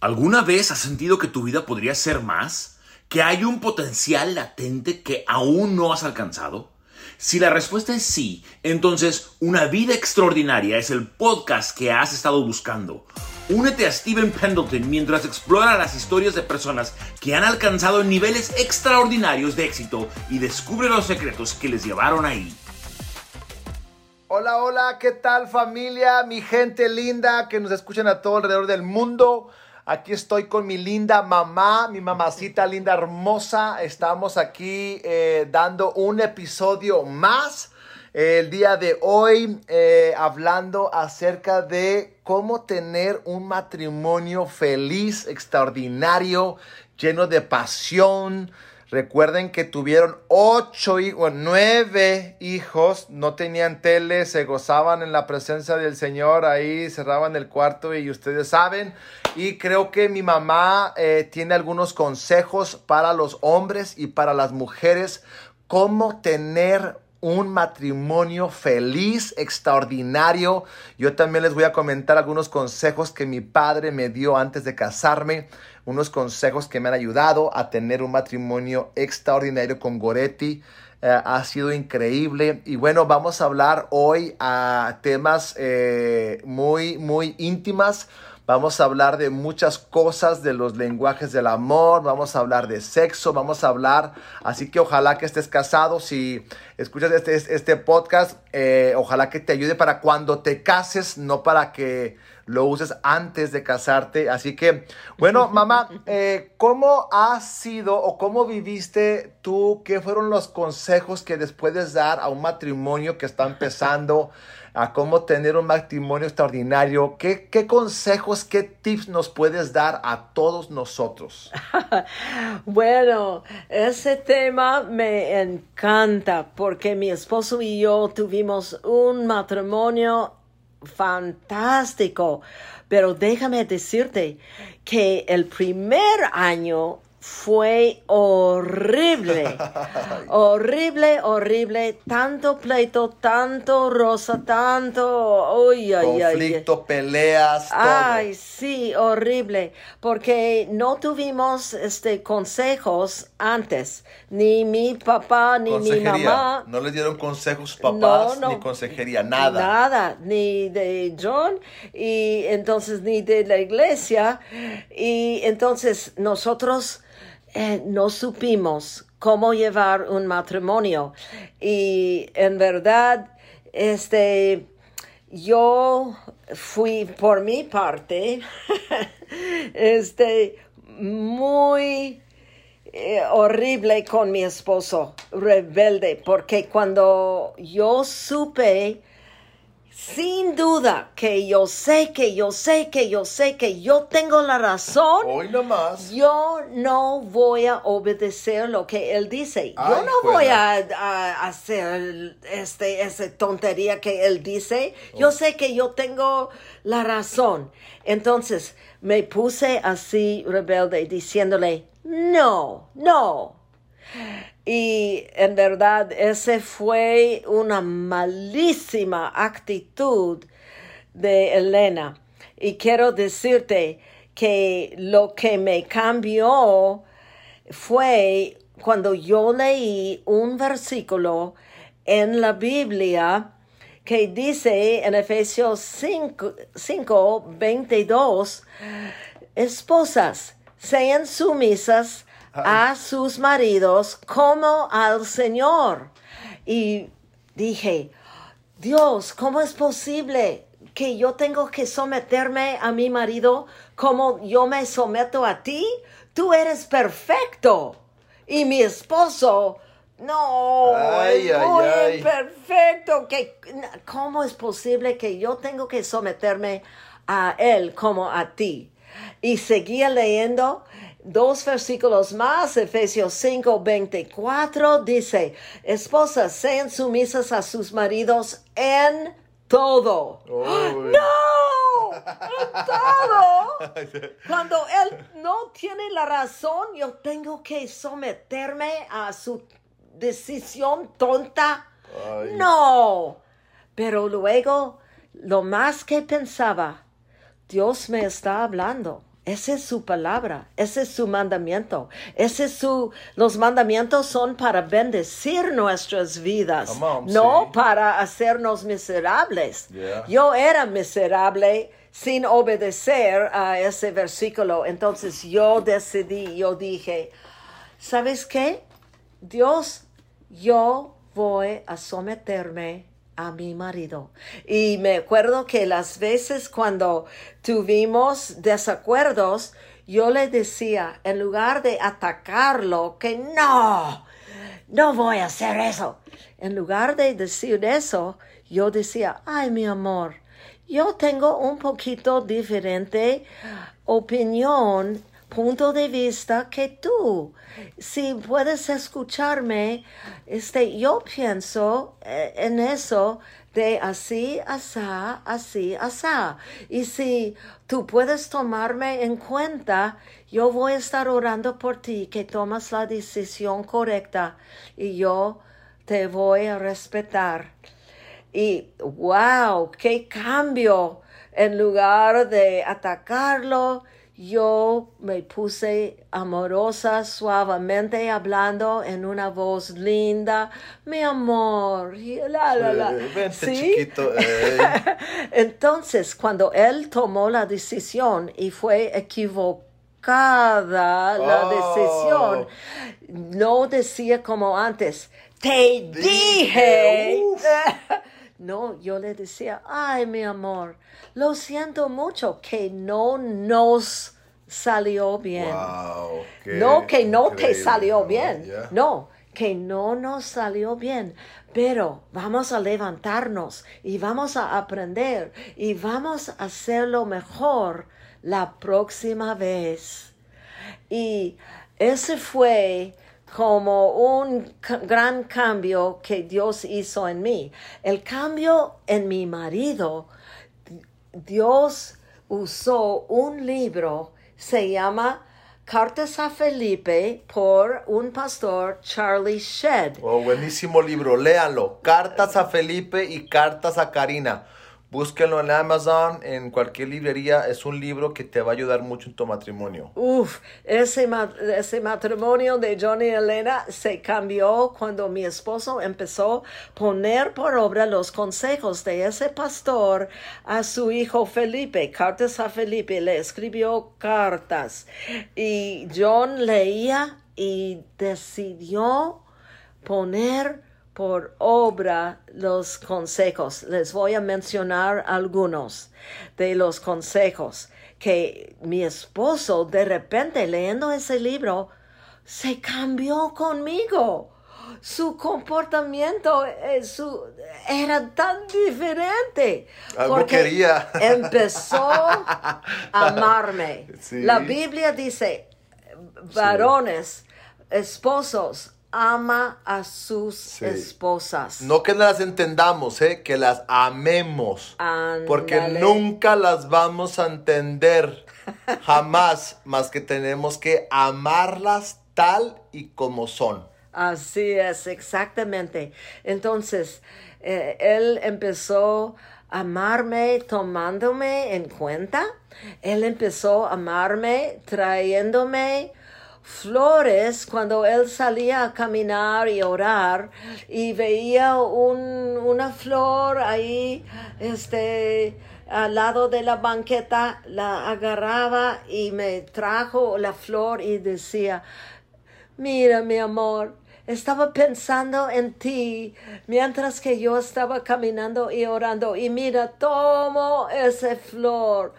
¿Alguna vez has sentido que tu vida podría ser más? ¿Que hay un potencial latente que aún no has alcanzado? Si la respuesta es sí, entonces Una vida extraordinaria es el podcast que has estado buscando. Únete a Steven Pendleton mientras explora las historias de personas que han alcanzado niveles extraordinarios de éxito y descubre los secretos que les llevaron ahí. Hola, hola, ¿qué tal familia? Mi gente linda que nos escuchan a todo alrededor del mundo. Aquí estoy con mi linda mamá, mi mamacita linda, hermosa. Estamos aquí eh, dando un episodio más. el día de hoy eh, hablando acerca de cómo tener un matrimonio feliz, extraordinario, lleno de pasión, Recuerden que tuvieron ocho hijos, nueve hijos, no tenían tele, se gozaban en la presencia del Señor, ahí cerraban el cuarto y ustedes saben. Y creo que mi mamá eh, tiene algunos consejos para los hombres y para las mujeres, cómo tener un matrimonio feliz, extraordinario. Yo también les voy a comentar algunos consejos que mi padre me dio antes de casarme, unos consejos que me han ayudado a tener un matrimonio extraordinario con Goretti. Eh, ha sido increíble. Y bueno, vamos a hablar hoy a temas eh, muy, muy íntimas. Vamos a hablar de muchas cosas, de los lenguajes del amor, vamos a hablar de sexo, vamos a hablar, así que ojalá que estés casado, si escuchas este, este podcast, eh, ojalá que te ayude para cuando te cases, no para que lo uses antes de casarte. Así que, bueno, mamá, eh, ¿cómo ha sido o cómo viviste tú? ¿Qué fueron los consejos que después de dar a un matrimonio que está empezando? a cómo tener un matrimonio extraordinario. ¿Qué, ¿Qué, consejos, qué tips nos puedes dar a todos nosotros? bueno, ese tema me encanta porque mi esposo y yo tuvimos un matrimonio fantástico. Pero déjame decirte que el primer año fue horrible, horrible, horrible, tanto pleito, tanto rosa, tanto, uy, ay, conflicto, peleas, todo. Ay, sí, horrible, porque no tuvimos este consejos antes, ni mi papá ni mi mamá. No le dieron consejos papás ni consejería, nada. Nada, ni de John y entonces ni de la iglesia. Y entonces nosotros eh, no supimos cómo llevar un matrimonio. Y en verdad, este, yo fui por mi parte, este, muy eh, horrible con mi esposo, rebelde, porque cuando yo supe sin duda que yo sé, que yo sé, que yo sé, que yo tengo la razón. Hoy nomás. Yo no voy a obedecer lo que él dice. yo no voy a, hacer este, esa tontería que él dice. Yo oh. sé que yo tengo la razón. Entonces me puse así rebelde diciéndole, no, no. Y en verdad, esa fue una malísima actitud de Elena. Y quiero decirte que lo que me cambió fue cuando yo leí un versículo en la Biblia que dice en Efesios 5, 5 22, esposas, sean sumisas a sus maridos como al Señor. Y dije, Dios, ¿cómo es posible que yo tengo que someterme a mi marido como yo me someto a ti? Tú eres perfecto. Y mi esposo, no, es muy perfecto. ¿Cómo es posible que yo tengo que someterme a él como a ti? Y seguía leyendo dos versículos más, Efesios 5, 24, dice, esposas, sean sumisas a sus maridos en todo. ¡No! En todo. Cuando él no tiene la razón, yo tengo que someterme a su decisión tonta. No. Pero luego, lo más que pensaba, Dios me está hablando Esa es su palabra, ese es su mandamiento. Ese es su, los mandamientos son para bendecir nuestras vidas, on, no sí. para hacernos miserables. Yeah. Yo era miserable sin obedecer a ese versículo. Entonces yo decidí, yo dije, ¿sabes qué? Dios, yo voy a someterme a mi marido. Y me acuerdo que las veces cuando tuvimos desacuerdos, yo le decía, en lugar de atacarlo, que no, no voy a hacer eso. En lugar de decir eso, yo decía, ay, mi amor, yo tengo un poquito diferente opinión, punto de vista que tú. Si puedes escucharme, este, yo pienso eh, en eso de así, asá, así, asá. Y si tú puedes tomarme en cuenta, yo voy a estar orando por ti, que tomas la decisión correcta y yo te voy a respetar. Y wow, qué cambio. En lugar de atacarlo, yo me puse amorosa, suavemente hablando en una voz linda. Mi amor, y la, la, la. Eh, vente, ¿Sí? chiquito. eh. Entonces, cuando él tomó la decisión y fue equivocada la Oh. decisión, no decía como antes, te Dije, dije. No, yo le decía, ay, mi amor, lo siento mucho que no nos salió bien. Wow, No que no te salió bien, Yeah. no, que no nos salió bien, pero vamos a levantarnos y vamos a aprender y vamos a hacerlo mejor la próxima vez. Y ese fue como un gran cambio que Dios hizo en mí. El cambio en mi marido, Dios usó un libro, se llama Cartas a Felipe por un pastor, Charlie Shedd. Oh, buenísimo libro, léanlo. Cartas a Felipe y cartas a Karina. Búsquenlo en Amazon, en cualquier librería. Es un libro que te va a ayudar mucho en tu matrimonio. Uf, ese, ese matrimonio de Johnny y Elena se cambió cuando mi esposo empezó a poner por obra los consejos de ese pastor a su hijo Felipe, cartas a Felipe, le escribió cartas y John leía y decidió poner por obra los consejos. Les voy a mencionar algunos de los consejos que mi esposo de repente leyendo ese libro se cambió conmigo. Su comportamiento eh, su, era tan diferente. Algo porque quería. Empezó a amarme. Sí. La Biblia dice, varones, esposos, ama a sus Sí. esposas. No que las entendamos, ¿eh? que las amemos. Porque nunca las vamos a entender jamás, más que tenemos que amarlas tal y como son. Así es, exactamente. Entonces, eh, él empezó a amarme tomándome en cuenta. Él empezó a amarme trayéndome flores cuando él salía a caminar y orar y veía un- una flor ahí, este, al lado de la banqueta, la agarraba y me trajo la flor y decía, Mira, mi amor, estaba pensando en ti mientras que yo estaba caminando y orando. Y mira, tomo esa flor.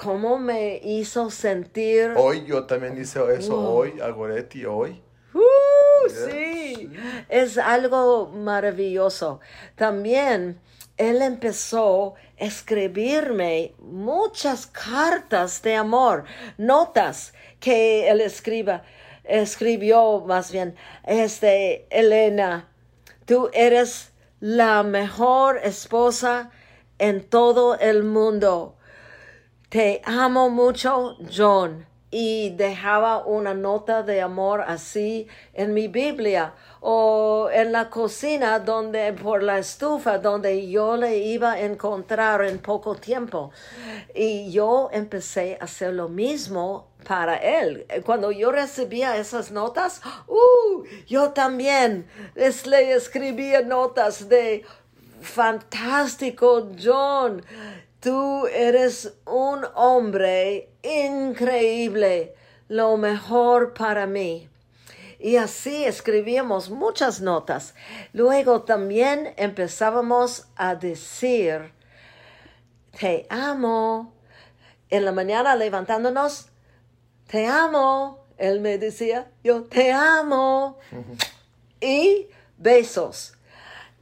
¿Cómo me hizo sentir? Hoy yo también hice eso, Wow. hoy, a Goretti, hoy. ¡Uh, sí, es algo maravilloso. También él empezó a escribirme muchas cartas de amor, notas que él escriba, escribió más bien, este, Elena, tú eres la mejor esposa en todo el mundo. Te amo mucho, John. y dejaba una nota de amor así en mi Biblia o en la cocina donde por la estufa donde yo le iba a encontrar en poco tiempo. Y yo empecé a hacer lo mismo para él. Cuando yo recibía esas notas uh, yo también le escribía notas de fantástico John Tú eres un hombre increíble, lo mejor para mí. Y así escribíamos muchas notas. Luego también empezábamos a decir, te amo. En la mañana levantándonos, te amo. Él me decía, yo te amo. y besos.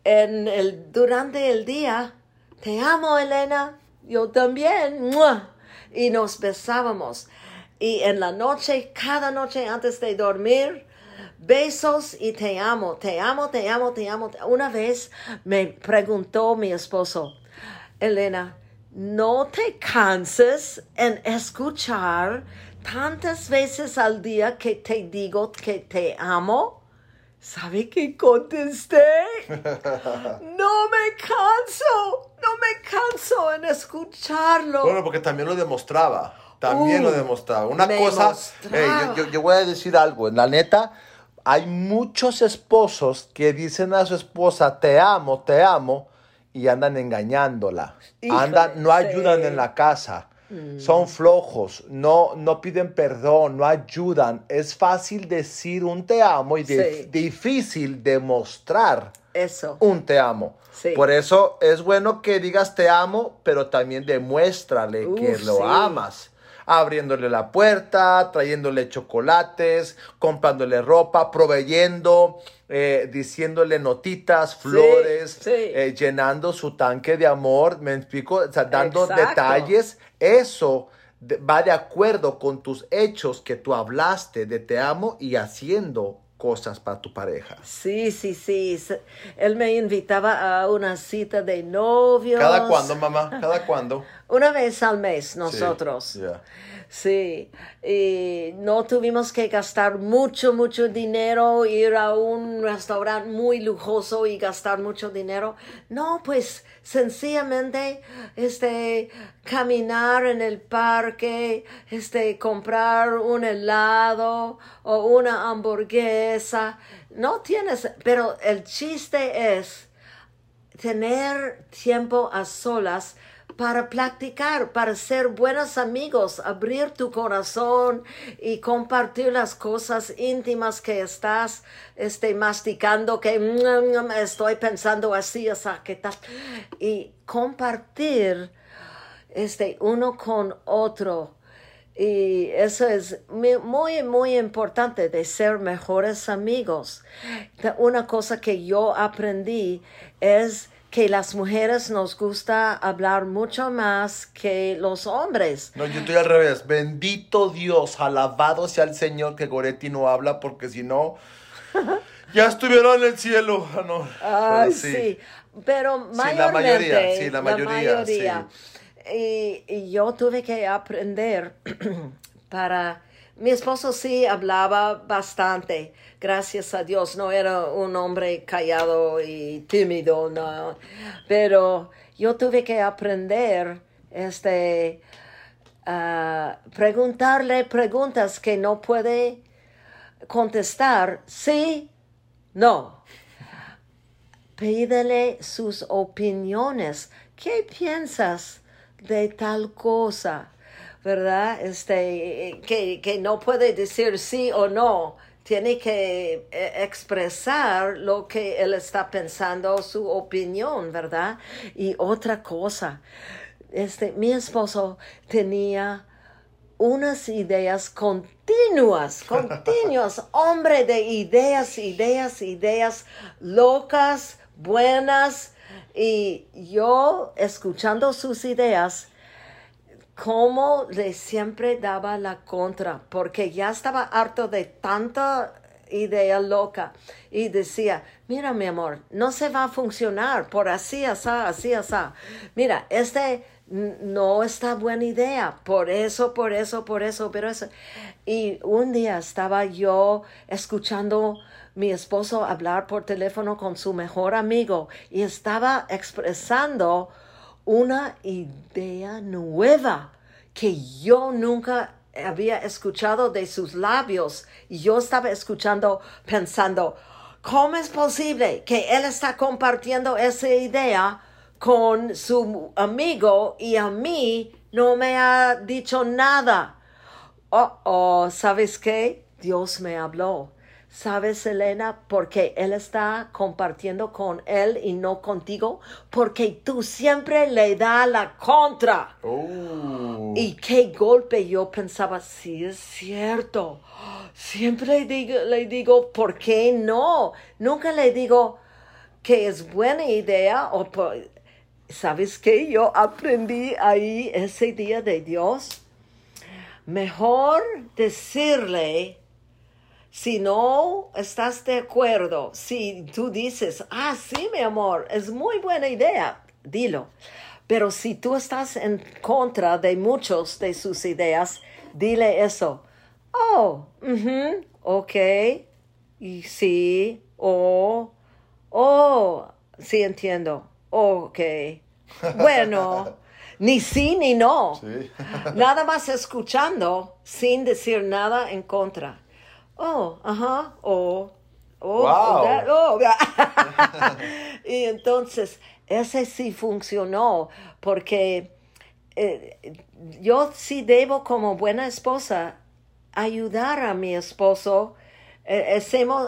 En el, durante el día, te amo, Elena yo también. Y nos besábamos. Y en la noche, cada noche antes de dormir, besos y te amo, te amo, te amo, te amo. Una vez me preguntó mi esposo, Elena, ¿no te canses en escuchar tantas veces al día que te digo que te amo? ¿Sabe qué contesté? No me canso, no me canso en escucharlo. Bueno, porque también lo demostraba. También lo uh, demostraba. Una cosa, yo, yo, voy a decir algo. En la neta, hay muchos esposos que dicen a su esposa, te amo, te amo, y andan engañándola. andan, no ayudan en la casa. Mm. Son flojos, no, no piden perdón, no ayudan. Es fácil decir un te amo y difícil demostrar eso. un te amo. Por eso es bueno que digas te amo, pero también demuéstrale que lo amas abriéndole la puerta, trayéndole chocolates, comprándole ropa, proveyendo, eh, diciéndole notitas, flores, eh, llenando su tanque de amor, me explico, o sea, dando detalles, eso va de acuerdo con tus hechos que tú hablaste de te amo y haciendo cosas para tu pareja. Sí, sí, sí. Él me invitaba a una cita de novios. ¿Cada cuándo, mamá? ¿Cada cuándo? Una vez al mes nosotros. Sí, y no tuvimos que gastar mucho, mucho dinero, ir a un restaurante muy lujoso y gastar mucho dinero. No, pues sencillamente, este, caminar en el parque, este, comprar un helado o una hamburguesa. No tienes, pero el chiste es tener tiempo a solas para practicar, para ser buenos amigos, abrir tu corazón y compartir las cosas íntimas que estás este, masticando, que mm, mm, estoy pensando así, o sea, qué tal. Y compartir este, uno con otro. Y eso es muy, muy importante de ser mejores amigos. Una cosa que yo aprendí es que las mujeres nos gusta hablar mucho más que los hombres. No, yo estoy al revés. Bendito Dios, alabado sea el Señor que Goretti no habla porque si no, ya estuviera en el cielo. Ah, no. Ay, sí. Pero mayormente, sí, la mayoría, sí, la mayoría. Y, y yo tuve que aprender para mi esposo sí hablaba bastante, gracias a Dios, no era un hombre callado y tímido, no, pero yo tuve que aprender, este, a preguntarle preguntas que no puede contestar, sí, no. Pídele sus opiniones. ¿Qué piensas de tal cosa? ¿verdad? Este, que, que no puede decir sí o no, tiene que eh, expresar lo que él está pensando, su opinión, ¿verdad? Y otra cosa, este, mi esposo tenía unas ideas continuas, continuas, hombre de ideas, ideas, ideas locas, buenas, y yo escuchando sus ideas, cómo le siempre daba la contra, porque ya estaba harto de tanta idea loca y decía, mira mi amor, no se va a funcionar por así, así, así, así. Mira, este no está buena idea. Por eso, por eso, por eso, pero eso. Y un día estaba yo escuchando mi esposo hablar por teléfono con su mejor amigo y estaba expresando una idea nueva que yo nunca había escuchado de sus labios. Y yo estaba escuchando pensando, ¿cómo es posible que él está compartiendo esa idea con su amigo y a mí no me ha dicho nada? Oh, oh, ¿sabes qué? Dios me habló. ¿Sabes, Elena, porque Él está compartiendo con Él y no contigo? Porque tú siempre le das la contra. Oh. Y qué golpe yo pensaba, sí es cierto. Siempre digo, le digo, ¿por qué no? Nunca le digo que es buena idea o ¿Sabes qué? Yo aprendí ahí ese día de Dios. Mejor decirle si no estás de acuerdo, si tú dices, ah, sí, mi amor, es muy buena idea, dilo. Pero si tú estás en contra de muchos de sus ideas, dile eso. Oh, ok, y sí, oh, oh, sí entiendo, ok. Bueno, ni sí ni no. Nada más escuchando sin decir nada en contra oh, ajá, oh, oh, oh, y entonces, ese sí funcionó, porque eh, yo sí debo como buena esposa ayudar a mi esposo. Eh,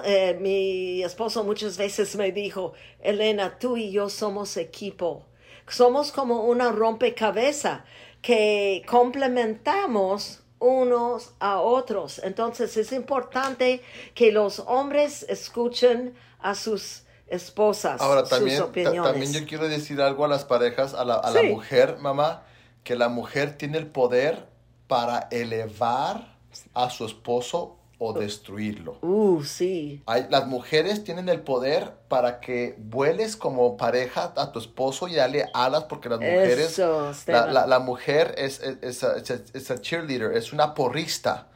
eh, mi esposo muchas veces me dijo, Elena, tú y yo somos equipo. Somos como una rompecabezas que complementamos unos a otros. Entonces es importante que los hombres escuchen a sus esposas. Ahora también, también yo quiero decir algo a las parejas, a la, a la mujer, mamá, que la mujer tiene el poder para elevar a su esposo o destruirlo. Uh, sí. Hay, las mujeres tienen el poder para que vueles como pareja a tu esposo y darle alas porque las mujeres... la, la, mujer es, es, es, cheerleader, es una porrista.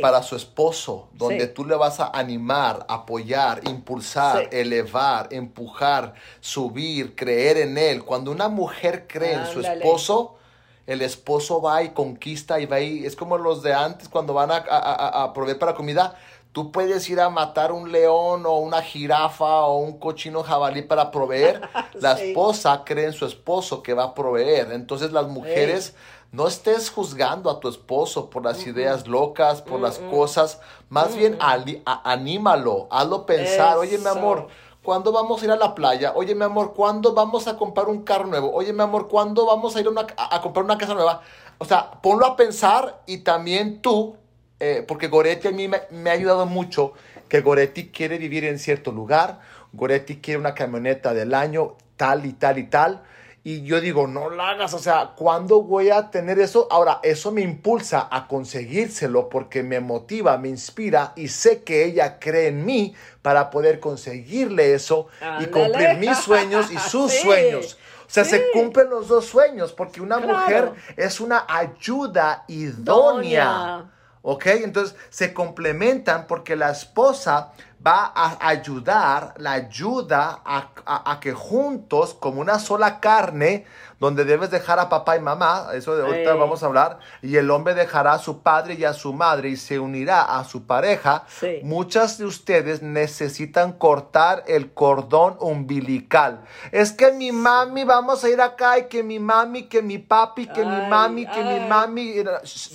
para su esposo, donde tú le vas a animar, apoyar, impulsar, elevar, empujar, subir, creer en él. Cuando una mujer cree en su esposo, el esposo va y conquista y va y es como los de antes cuando van a, a, proveer para comida. Tú puedes ir a matar un león o una jirafa o un cochino jabalí para proveer. La esposa cree en su esposo que va a proveer. Entonces las mujeres, no estés juzgando a tu esposo por las ideas locas, por las cosas. Más bien anímalo, hazlo pensar. Oye, mi amor, ¿Cuándo vamos a ir a la playa? Oye, mi amor, ¿cuándo vamos a comprar un carro nuevo? Oye, mi amor, ¿cuándo vamos a ir a, comprar una casa nueva? O sea, ponlo a pensar y también tú, eh, porque Goretti a mí me, me, ha ayudado mucho, que Goretti quiere vivir en cierto lugar, Goretti quiere una camioneta del año, tal y tal y tal. Y yo digo, no la hagas, o sea, ¿cuándo voy a tener eso? Ahora, eso me impulsa a conseguírselo porque me motiva, me inspira y sé que ella cree en mí para poder conseguirle eso y cumplir mis sueños y sus sueños. O sea, se cumplen los dos sueños porque una mujer es una ayuda idónea. ¿Ok? Entonces se complementan porque la esposa va a ayudar, la ayuda a, que juntos, como una sola carne, donde debes dejar a papá y mamá, eso de ahorita vamos a hablar, y el hombre dejará a su padre y a su madre y se unirá a su pareja. Muchas de ustedes necesitan cortar el cordón umbilical. Es que mi mami, vamos a ir acá, y que mi mami, que mi papi, que mi mami, que mi mami.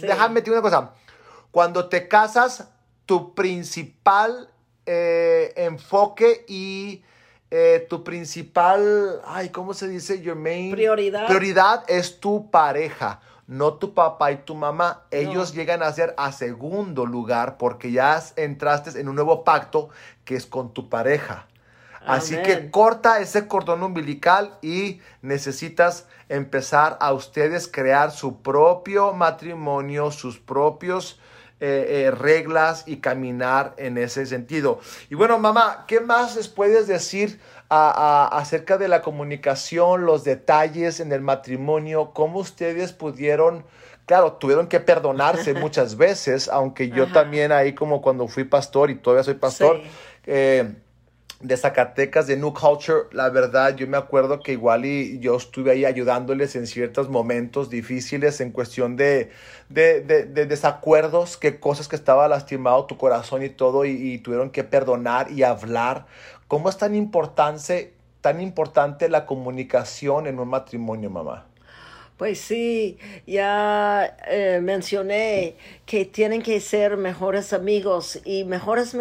Déjame decir una cosa. Cuando te casas, tu principal eh, enfoque y eh, tu principal, ay, ¿cómo se dice? Your main prioridad. Prioridad es tu pareja, no tu papá y tu mamá. Ellos llegan a ser a segundo lugar porque ya entraste en un nuevo pacto que es con tu pareja. Así que corta ese cordón umbilical y necesitas empezar a ustedes crear su propio matrimonio, sus propios eh, eh, reglas y caminar en ese sentido. Y bueno, mamá, ¿qué más les puedes decir acerca de la comunicación, los detalles en el matrimonio? ¿Cómo ustedes pudieron claro, tuvieron que perdonarse muchas veces, aunque yo también ahí como cuando fui pastor y todavía soy pastor, eh, de Zacatecas, de New Culture, la verdad yo me acuerdo que igual y yo estuve ahí ayudándoles en ciertos momentos difíciles en cuestión de, de, desacuerdos, que cosas que estaba lastimado tu corazón y todo y, tuvieron que perdonar y hablar. ¿Cómo es tan importante, tan importante la comunicación en un matrimonio, mamá? Pues sí, ya eh, mencioné que tienen que ser mejores amigos y mejores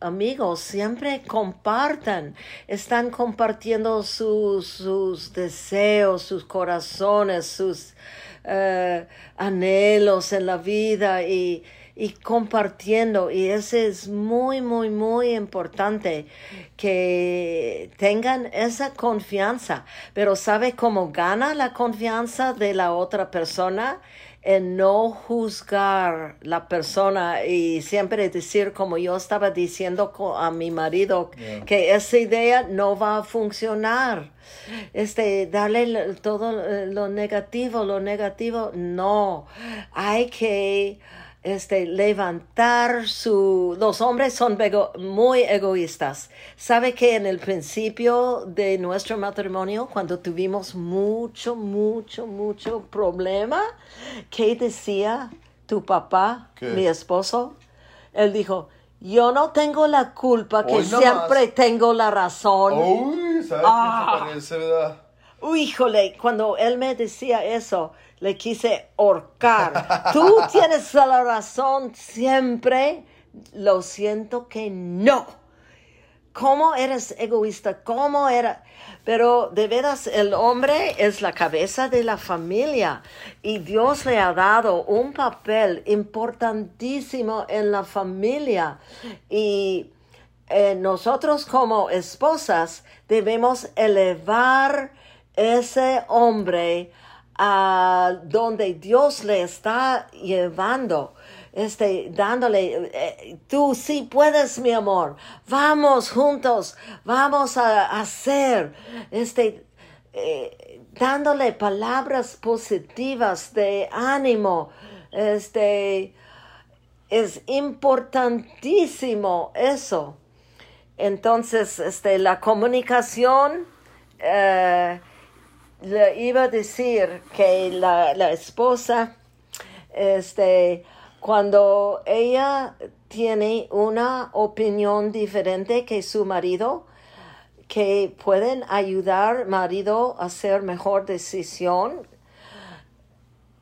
amigos siempre compartan, están compartiendo sus, sus deseos, sus corazones, sus eh, anhelos en la vida y y compartiendo. Y eso es muy, muy, muy importante que tengan esa confianza. Pero ¿sabe cómo gana la confianza de la otra persona? En no juzgar la persona y siempre decir, como yo estaba diciendo a mi marido, que esa idea no va a funcionar. Este, darle todo lo negativo, lo negativo, no. Hay que este, levantar su... Los hombres son muy egoístas. ¿Sabe que en el principio de nuestro matrimonio, cuando tuvimos mucho, mucho, mucho problema, ¿qué decía tu papá, mi esposo? Él dijo, yo no tengo la culpa, que siempre tengo la razón. Uy, ¿sabes ah. parece, verdad? Uy, híjole, cuando él me decía eso, le quise ahorcar. Tú tienes la razón siempre. Lo siento que no. ¿Cómo eres egoísta? ¿Cómo era? Pero de veras el hombre es la cabeza de la familia y Dios le ha dado un papel importantísimo en la familia y eh, nosotros como esposas debemos elevar ese hombre a donde Dios le está llevando, este, dándole, eh, tú sí puedes, mi amor, vamos juntos, vamos a hacer, este, eh, dándole palabras positivas de ánimo, este, es importantísimo eso. Entonces, este, la comunicación, eh, le iba a decir que la, esposa, este, cuando ella tiene una opinión diferente que su marido, que pueden ayudar marido a hacer mejor decisión,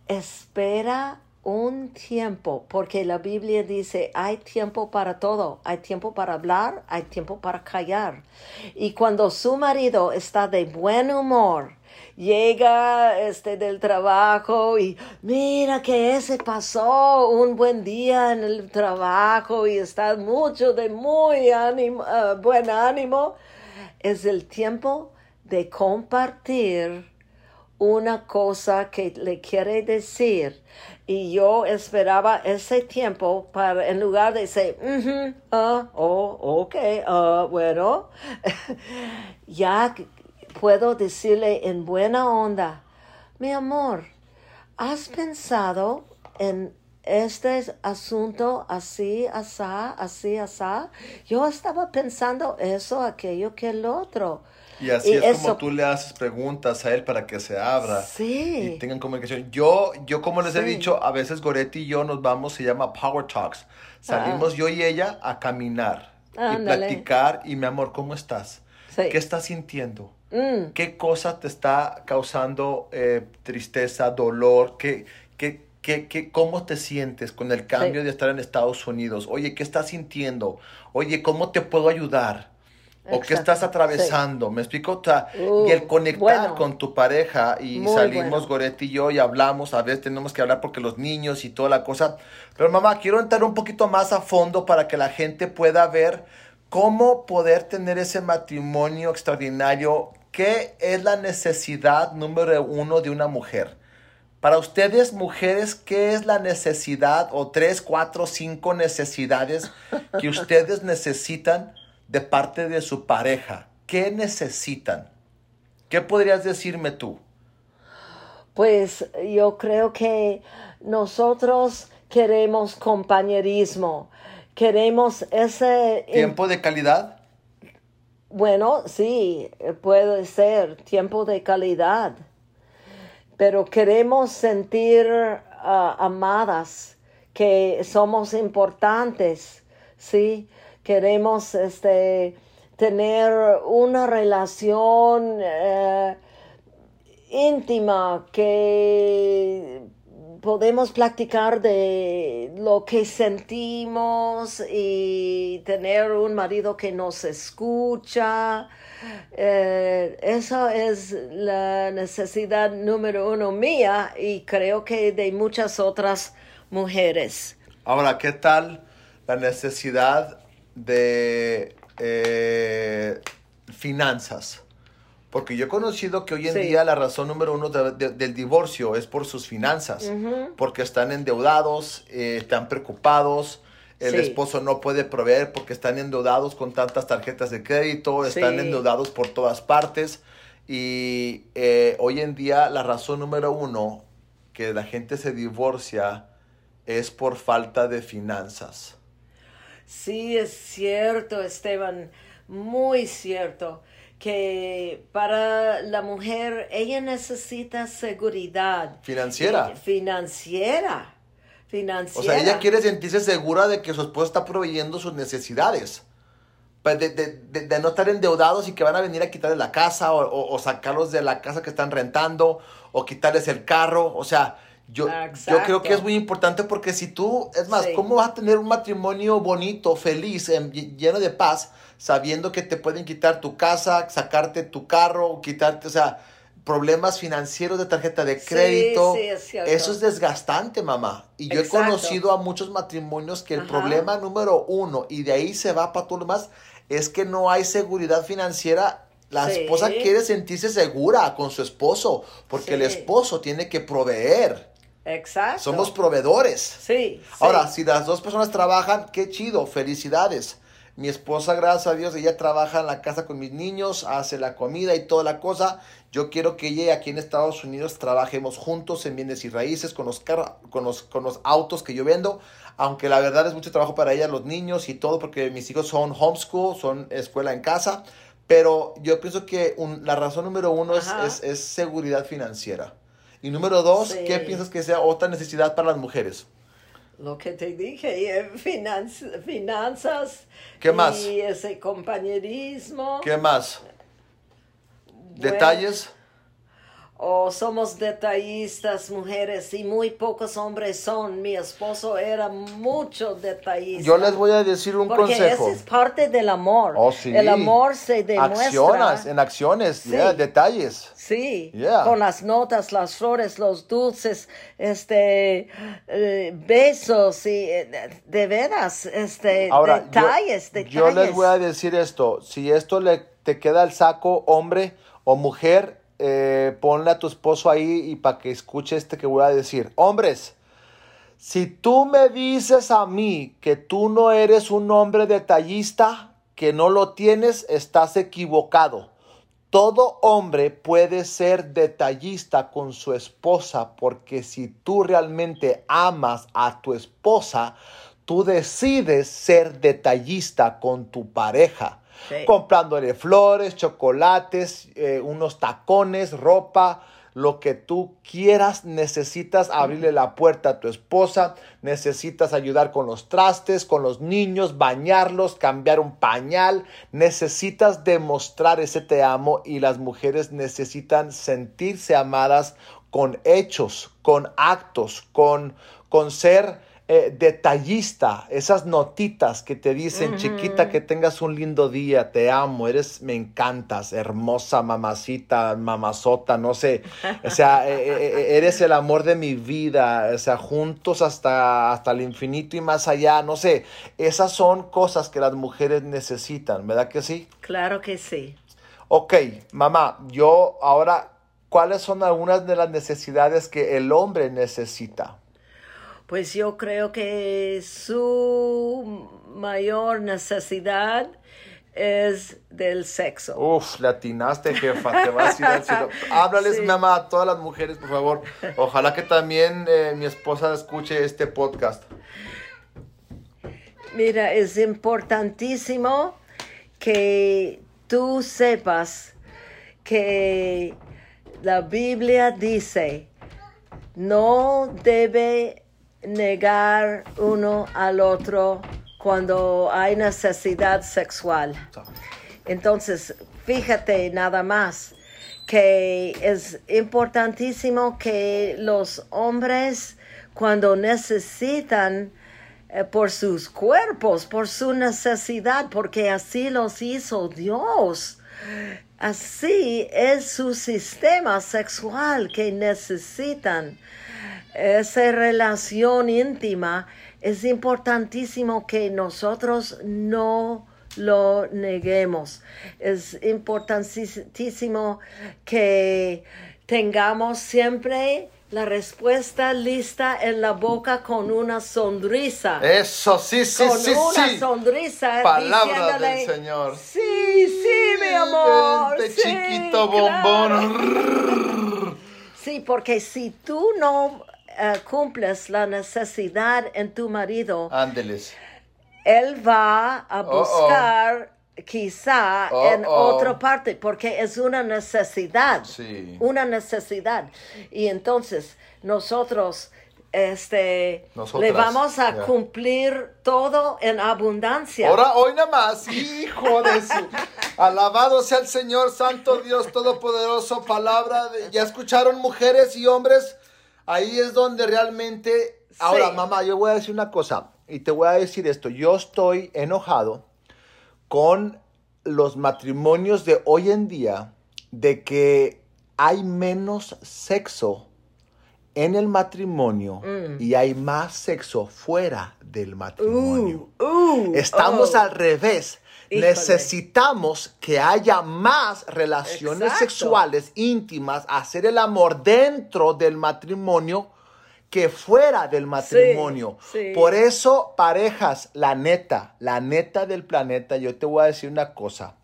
espera un tiempo, porque la Biblia dice, hay tiempo para todo, hay tiempo para hablar, hay tiempo para callar. Y cuando su marido está de buen humor, llega este del trabajo y mira que ese pasó un buen día en el trabajo y está mucho de muy ánimo, eh, buen ánimo, es el tiempo de compartir una cosa que le quiere decir. Y yo esperaba ese tiempo para, en lugar de decir, ah, oh, ok, uh, bueno, ya puedo decirle en buena onda, mi amor, ¿has pensado en este asunto así, asá, así, asá? Yo estaba pensando eso, aquello, que el otro. Y así es como tú le haces preguntas a él para que se abra sí. y tengan comunicación. Yo, yo como les he dicho, a veces Goretti y yo nos vamos, se llama Power Talks. Salimos ah. yo y ella a caminar y platicar y mi amor, ¿cómo estás? ¿Qué estás sintiendo? Mm. ¿Qué cosa te está causando eh, tristeza, dolor? ¿Qué, qué, qué, qué, ¿Cómo te sientes con el cambio de estar en Estados Unidos? Oye, ¿qué estás sintiendo? Oye, ¿cómo te puedo ayudar? ¿O qué estás atravesando? ¿Me explico? y el uh, conectar con tu pareja y salimos Goretti y yo y hablamos, a veces tenemos que hablar porque los niños y toda la cosa. Pero mamá, quiero entrar un poquito más a fondo para que la gente pueda ver cómo poder tener ese matrimonio extraordinario. ¿Qué es la necesidad número uno de una mujer? Para ustedes, mujeres, ¿qué es la necesidad o tres, cuatro, cinco necesidades que ustedes necesitan de parte de su pareja? ¿Qué necesitan? ¿Qué podrías decirme tú? Pues yo creo que nosotros queremos compañerismo, queremos ese... ¿Tiempo de calidad? Bueno, sí, puede ser tiempo de calidad pero queremos sentir ah, amadas, que somos importantes, ¿sí? Queremos este, tener una relación eh, íntima que podemos platicar de lo que sentimos y tener un marido que nos escucha. Eh, esa es la necesidad número uno mía y creo que de muchas otras mujeres. Ahora, ¿qué tal la necesidad de eh, finanzas? Porque yo he conocido que hoy en día la razón número uno del divorcio es por sus finanzas, porque están endeudados, eh, están preocupados, el esposo no puede proveer porque están endeudados con tantas tarjetas de crédito, están endeudados por todas partes. Y eh, hoy en día la razón número uno que la gente se divorcia es por falta de finanzas. Sí, es cierto, Esteban, muy cierto que para la mujer ella necesita seguridad financiera. Financiera. Financiera. O sea, ella quiere sentirse segura de que su esposo está proveyendo sus necesidades. Pues de, de, de, no estar endeudados y que van a venir a quitarles la casa o, o, sacarlos de la casa que están rentando o quitarles el carro. O sea, yo, yo creo que es muy importante porque si tú, es más, ¿cómo vas a tener un matrimonio bonito, feliz, lleno de paz, sabiendo que te pueden quitar tu casa, sacarte tu carro, quitarte, o sea, problemas financieros de tarjeta de crédito. Eso es desgastante, mamá. Y yo he conocido a muchos matrimonios que el problema número uno, y de ahí se va para todo lo demás, es que no hay seguridad financiera. La esposa quiere sentirse segura con su esposo, porque el esposo tiene que proveer. Exacto. Somos proveedores. Sí. Ahora, si las dos personas trabajan, qué chido, felicidades. Mi esposa, gracias a Dios, ella trabaja en la casa con mis niños, hace la comida y toda la cosa. Yo quiero que ella aquí en Estados Unidos trabajemos juntos en bienes y raíces con los, con los, con los autos que yo vendo. Aunque la verdad es mucho trabajo para ella, los niños y todo, porque mis hijos son homeschool, son escuela en casa. Pero yo pienso que la razón número uno es, es, seguridad financiera. Y número dos, ¿qué piensas que sea otra necesidad para las mujeres? lo que te dije, eh, finanzas. ¿Qué más? Y ese compañerismo. ¿Qué más? ¿Detalles? O somos detallistas mujeres y muy pocos hombres son. Mi esposo era mucho detallista. Yo les voy a decir un porque consejo. Ese es parte del amor. Oh, sí. El amor se demuestra. Acciones, en acciones, detalles. Sí, con las notas, las flores, los dulces, este, eh, besos y eh, de veras, este, detalles, detalles. Yo les voy a decir esto, si esto le te queda el saco, hombre o mujer, eh, ponle a tu esposo ahí y para que escuche este que voy a decir. Hombres, si tú me dices a mí que tú no eres un hombre detallista, que no lo tienes, estás equivocado. Todo hombre puede ser detallista con su esposa porque si tú realmente amas a tu esposa, tú decides ser detallista con tu pareja comprándole flores, chocolates, eh, unos tacones, ropa, lo que tú quieras, necesitas abrirle la puerta a tu esposa, necesitas ayudar con los trastes, con los niños, bañarlos, cambiar un pañal, necesitas demostrar ese te amo y las mujeres necesitan sentirse amadas con hechos, con actos, con, con ser eh, detallista, esas notitas que te dicen, chiquita, que tengas un lindo día, te amo, eres, me encantas, hermosa mamacita, mamazota, no sé, o sea, eh, eh, eres el amor de mi vida, o sea, juntos hasta, hasta el infinito y más allá, no sé, esas son cosas que las mujeres necesitan, ¿verdad que sí? Claro que sí. Ok, mamá, yo ahora ¿cuáles son algunas de las necesidades que el hombre necesita? Pues yo creo que su mayor necesidad es del sexo. Uf, latinaste, jefa, te vas a ir al cielo. Háblales, mamá, a todas las mujeres, por favor. Ojalá que también eh, mi esposa escuche este podcast. Mira, es importantísimo que tú sepas que la Biblia dice, no debe negar uno al otro cuando hay necesidad sexual. Entonces, fíjate nada más que es importantísimo que los hombres cuando necesitan eh, por sus cuerpos, por su necesidad, porque así los hizo Dios. Así es su sistema sexual que necesitan. Esa relación íntima es importantísimo que nosotros no lo neguemos. Es importantísimo que tengamos siempre la respuesta lista en la boca con una sonrisa. Eso, sí, sí, con sí, una sí. sonrisa. Palabra del Señor. Sí, sí, mi amor. Vente, sí, chiquito claro". bombón. Sí, porque si tú no eh, cumples la necesidad en tu marido, Ándeles. él va a Oh, oh. buscar quizá Oh, en otra parte, porque es una necesidad, Sí. una necesidad. Y entonces nosotros este, Nosotras, le vamos a cumplir todo en abundancia. Ahora, hoy nada más, hijo de su. Alabado sea el Señor, Santo Dios Todopoderoso, palabra. de- ¿Ya escucharon mujeres y hombres? Ahí es donde realmente. Ahora, mamá, yo voy a decir una cosa y te voy a decir esto. Yo estoy enojado con los matrimonios de hoy en día de que hay menos sexo en el matrimonio Mm. y hay más sexo fuera del matrimonio. Uh, uh, Estamos oh. al revés. Híjole. Necesitamos que haya más relaciones Exacto. sexuales íntimas, hacer el amor dentro del matrimonio que fuera del matrimonio. sí. Por eso, parejas, la neta, la neta del planeta, yo te voy a decir una cosa.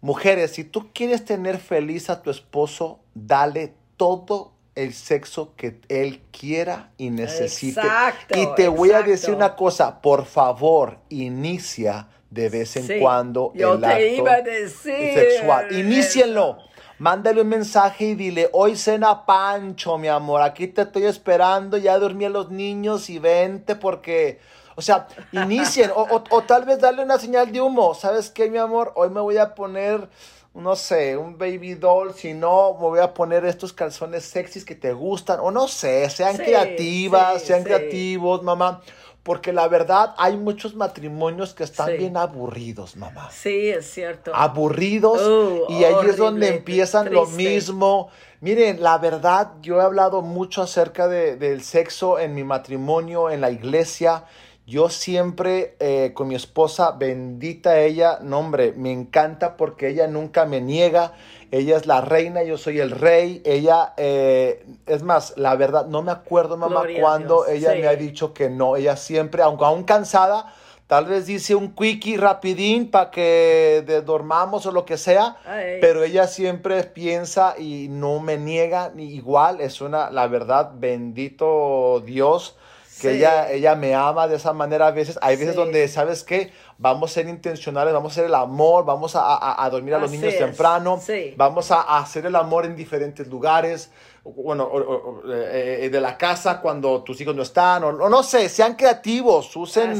Mujeres, si tú quieres tener feliz a tu esposo, dale todo el sexo que él quiera y necesite. Exacto, y te voy a decir una cosa, por favor, inicia de vez en Sí, cuando yo el te acto iba a decir sexual. Inícienlo. Mándale un mensaje y dile, hoy cena Pancho, mi amor, aquí te estoy esperando, ya dormí a los niños y vente porque, o sea, inicien, o, o- o tal vez darle una señal de humo, ¿sabes qué, mi amor? Hoy me voy a poner, no sé, un baby doll, si no, me voy a poner estos calzones sexys que te gustan, o no sé, sean Sí, creativas, sí, sean creativos, mamá, porque la verdad hay muchos matrimonios que están Sí. bien aburridos, mamá Sí, es cierto. aburridos Oh, y ahí es donde empiezan lo mismo. Miren, la verdad, yo he hablado mucho acerca de- del sexo en mi matrimonio, en la iglesia. Yo siempre eh, con mi esposa, bendita ella, no hombre, me encanta porque ella nunca me niega. Ella es la reina, yo soy el rey. Ella, eh, es más, la verdad, no me acuerdo, mamá, Gloria cuando ella sí. me ha dicho que no. Ella siempre, aunque aún cansada, Tal vez dice un quickie rapidín para que de- dormamos o lo que sea, Ay. pero ella siempre piensa y no me niega ni igual. Es una, la verdad, bendito Dios que Sí. ella, ella me ama de esa manera a veces. Hay veces Sí. donde, ¿sabes qué? Vamos a ser intencionales, vamos a hacer el amor, vamos a, a- a dormir a los Así niños es, temprano, sí. vamos a, a hacer el amor en diferentes lugares, bueno, o- o- o, eh, eh, de la casa cuando tus hijos no están, o, no sé, sean creativos, usen,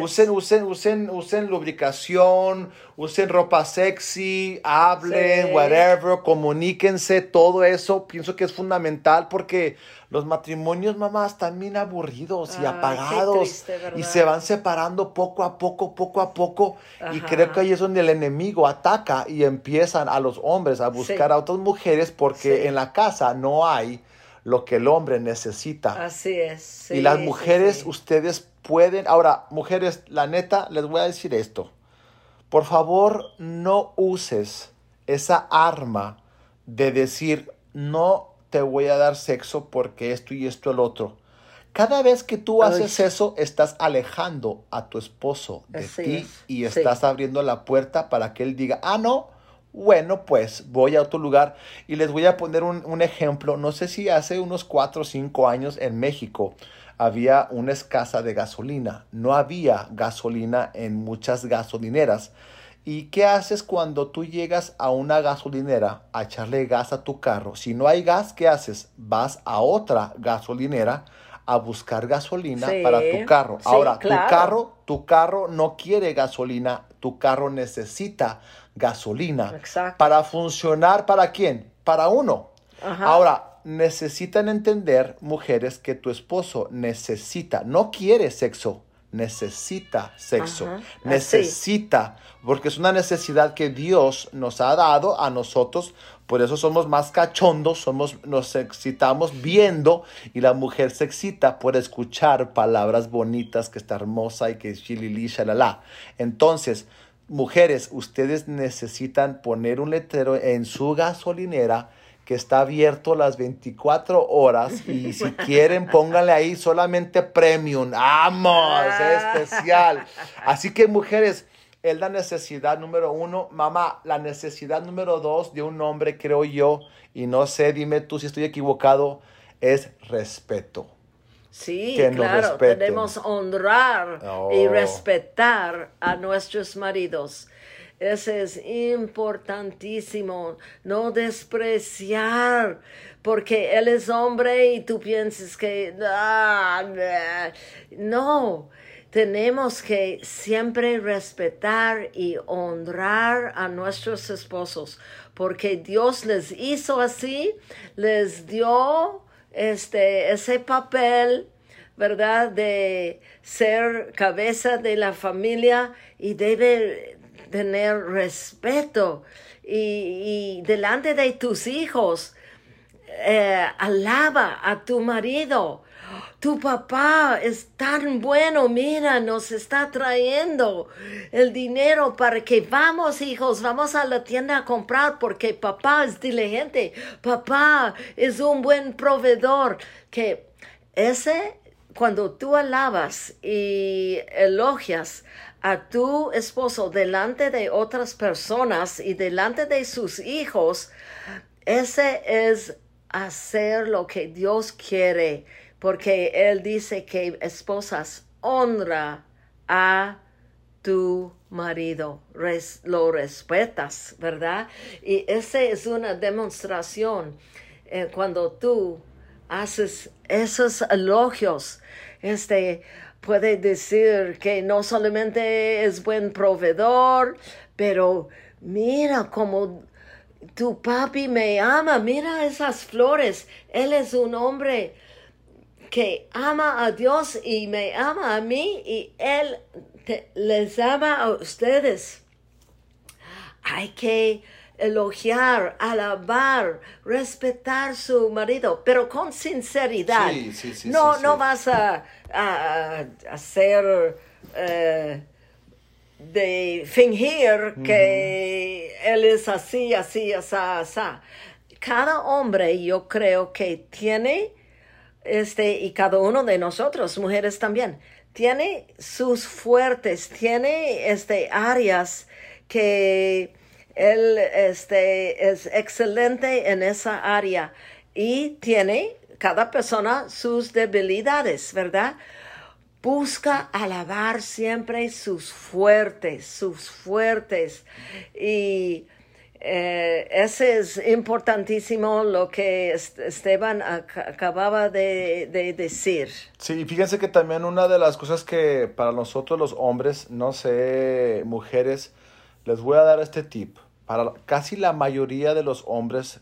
usen, usen, usen, usen lubricación, usen ropa sexy, hablen, Sí. whatever, comuníquense, todo eso pienso que es fundamental porque los matrimonios, mamá, están bien aburridos y apagados y se van separando poco a poco, poco a poco y creo que ahí es donde el enemigo ataca y empiezan a los hombres a buscar Sí. a otras mujeres porque Sí. en la casa no hay lo que el hombre necesita. Así es. sí, y las sí, mujeres, sí. ustedes pueden, ahora, mujeres, la neta, les voy a decir esto. Por favor, no uses esa arma de decir, no te voy a dar sexo porque esto y esto el otro. Cada vez que tú haces eso, estás alejando a tu esposo de ti y estás abriendo la puerta para que él diga, ah, no, bueno, pues voy a otro lugar y les voy a poner un, un ejemplo. No sé si hace unos cuatro o cinco años en México había una escasa de gasolina. No había gasolina en muchas gasolineras. ¿Y qué haces cuando tú llegas a una gasolinera a echarle gas a tu carro? Si no hay gas, ¿qué haces? Vas a otra gasolinera a buscar gasolina para tu carro. Ahora, tu carro, tu carro no quiere gasolina, tu carro necesita gasolina. Para funcionar para quién? Para uno. Ahora, necesitan entender, mujeres, que tu esposo necesita, no quiere sexo, necesita sexo, necesita, porque es una necesidad que Dios nos ha dado a nosotros, por eso somos más cachondos, somos, nos excitamos viendo y la mujer se excita por escuchar palabras bonitas, que está hermosa y que es chilili, shalala. Entonces, mujeres, ustedes necesitan poner un letrero en su gasolinera, que está abierto las 24 horas y si quieren pónganle ahí solamente premium. ¡Vamos! especial. Así que mujeres, es la necesidad número uno. Mamá, la necesidad número dos de un hombre, creo yo, y no sé, dime tú si estoy equivocado, es respeto. Sí, claro, tenemos honrar y oh. respetar a nuestros maridos. Ese es importantísimo. No despreciar, porque él es hombre y tú piensas que... Ah, no, tenemos que siempre respetar y honrar a nuestros esposos, porque Dios les hizo así, les dio este, ese papel, ¿verdad? De ser cabeza de la familia y debe tener respeto y, delante de tus hijos, eh, alaba a tu marido. Tu papá es tan bueno, mira, nos está trayendo el dinero para que vamos, hijos, vamos a la tienda a comprar porque papá es diligente, papá es un buen proveedor. Que ese, cuando tú alabas y elogias a tu esposo delante de otras personas y delante de sus hijos, ese es hacer lo que Dios quiere, porque Él dice que esposas honra a tu marido, lo respetas, ¿verdad? Y esa es una demostración eh, cuando tú haces esos elogios, este, puede decir que no solamente es buen proveedor, pero mira como tu papi me ama, mira esas flores, él es un hombre que ama a Dios y me ama a mí y él les ama a ustedes. Hay que elogiar, alabar, respetar su marido, pero con sinceridad. no, no vas a, hacer eh, de fingir que él es así, así, así, así. Cada hombre yo creo que tiene, este, y cada uno de nosotros, mujeres también, tiene sus fuertes, tiene este, áreas que él este, es excelente en esa área y tiene cada persona sus debilidades, ¿verdad? Busca alabar siempre sus fuertes, sus fuertes. Y eh, ese es importantísimo lo que Esteban acababa de, de, decir. Sí, fíjense que también una de las cosas que para nosotros los hombres, no sé, mujeres, les voy a dar este tip. Para casi la mayoría de los hombres